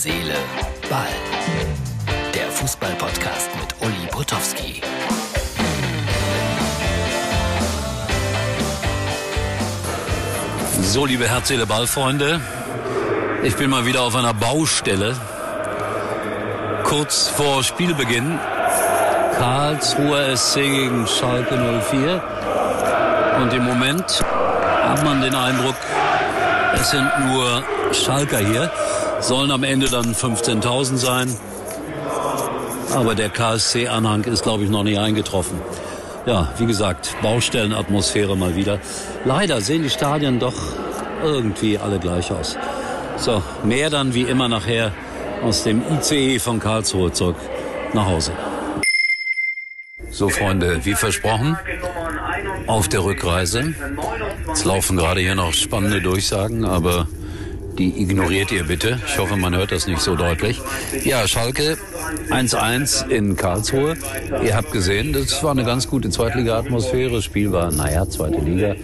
Seele, Ball. Der Fußball-Podcast mit Uli Potowski. So, liebe Herz, Seele, Ball-Freunde. Ich bin mal wieder auf einer Baustelle. Kurz vor Spielbeginn. Karlsruher SC gegen Schalke 04. Und im Moment hat man den Eindruck, es sind nur Schalker hier. Sollen am Ende dann 15.000 sein. Aber der KSC-Anhang ist, glaube ich, noch nicht eingetroffen. Ja, wie gesagt, Baustellenatmosphäre mal wieder. Leider sehen die Stadien doch irgendwie alle gleich aus. So, mehr dann wie immer nachher aus dem ICE von Karlsruhe zurück nach Hause. So, Freunde, wie versprochen, auf der Rückreise. Es laufen gerade hier noch spannende Durchsagen, aber die ignoriert ihr bitte. Ich hoffe, man hört das nicht so deutlich. Ja, Schalke 1-1 in Karlsruhe. Ihr habt gesehen, das war eine ganz gute Zweitliga-Atmosphäre. Spiel war, naja, zweite Liga.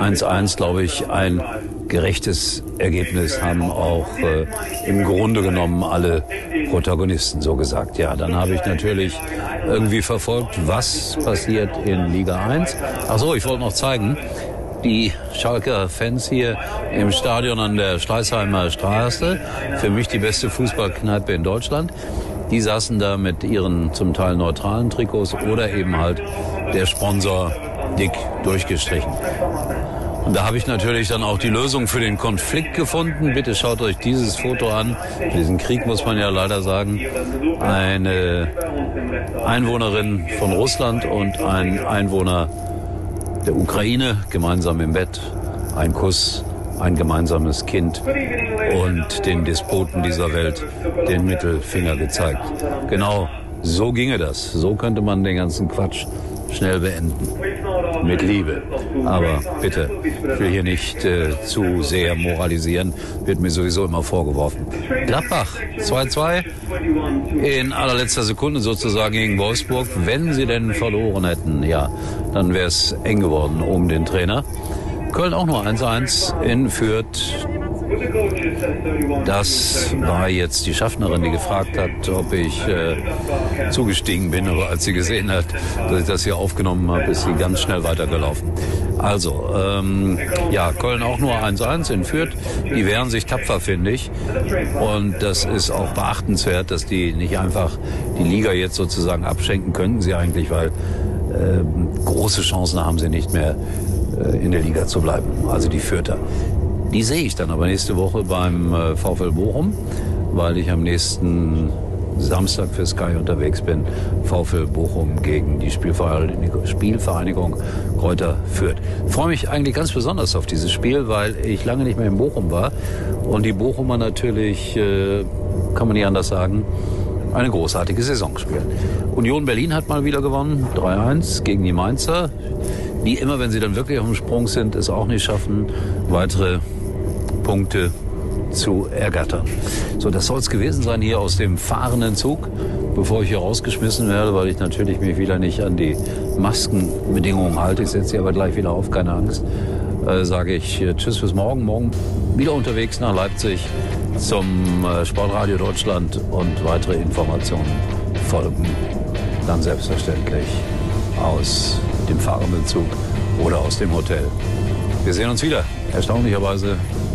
1-1, glaube ich, ein gerechtes Ergebnis haben auch äh, im Grunde genommen alle Protagonisten so gesagt. Ja, dann habe ich natürlich irgendwie verfolgt, was passiert in Liga 1. Ach so, ich wollte noch zeigen, die Schalker Fans hier im Stadion an der Schleißheimer Straße. Für mich die beste Fußballkneipe in Deutschland. Die saßen da mit ihren zum Teil neutralen Trikots oder eben halt der Sponsor dick durchgestrichen. Und da habe ich natürlich dann auch die Lösung für den Konflikt gefunden. Bitte schaut euch dieses Foto an. Diesen Krieg muss man ja leider sagen. Eine Einwohnerin von Russland und ein Einwohner der Ukraine gemeinsam im Bett. Ein Kuss, ein gemeinsames Kind und den Despoten dieser Welt den Mittelfinger gezeigt. Genau so ginge das. So könnte man den ganzen Quatsch schnell beenden. Mit Liebe. Aber bitte, ich will hier nicht äh, zu sehr moralisieren, wird mir sowieso immer vorgeworfen. Gladbach 2-2 in allerletzter Sekunde sozusagen gegen Wolfsburg. Wenn sie denn verloren hätten, ja, dann wäre es eng geworden um den Trainer. Köln auch nur 1-1 in Fürth. Das war jetzt die Schaffnerin, die gefragt hat, ob ich äh, zugestiegen bin, aber als sie gesehen hat, dass ich das hier aufgenommen habe, ist sie ganz schnell weitergelaufen. Also, ähm, ja, Köln auch nur 1-1 in Fürth. Die wehren sich tapfer, finde ich. Und das ist auch beachtenswert, dass die nicht einfach die Liga jetzt sozusagen abschenken könnten sie eigentlich, weil äh, große Chancen haben sie nicht mehr äh, in der Liga zu bleiben. Also die Fürther. Die sehe ich dann aber nächste Woche beim äh, VfL Bochum, weil ich am nächsten Samstag für Sky unterwegs bin. VfL Bochum gegen die Spielvereinigung, Kräuter Fürth. Ich freue mich eigentlich ganz besonders auf dieses Spiel, weil ich lange nicht mehr in Bochum war und die Bochumer natürlich, äh, kann man nicht anders sagen, eine großartige Saison spielen. Union Berlin hat mal wieder gewonnen, 3-1 gegen die Mainzer, die immer, wenn sie dann wirklich auf dem Sprung sind, es auch nicht schaffen, weitere Punkte zu ergattern. So, das soll es gewesen sein hier aus dem fahrenden Zug, bevor ich hier rausgeschmissen werde, weil ich natürlich mich wieder nicht an die Maskenbedingungen halte. Ich setze sie aber gleich wieder auf, keine Angst. Äh, sage ich äh, Tschüss bis morgen. Morgen wieder unterwegs nach Leipzig zum äh, Sportradio Deutschland und weitere Informationen folgen dann selbstverständlich aus dem fahrenden Zug oder aus dem Hotel. Wir sehen uns wieder, erstaunlicherweise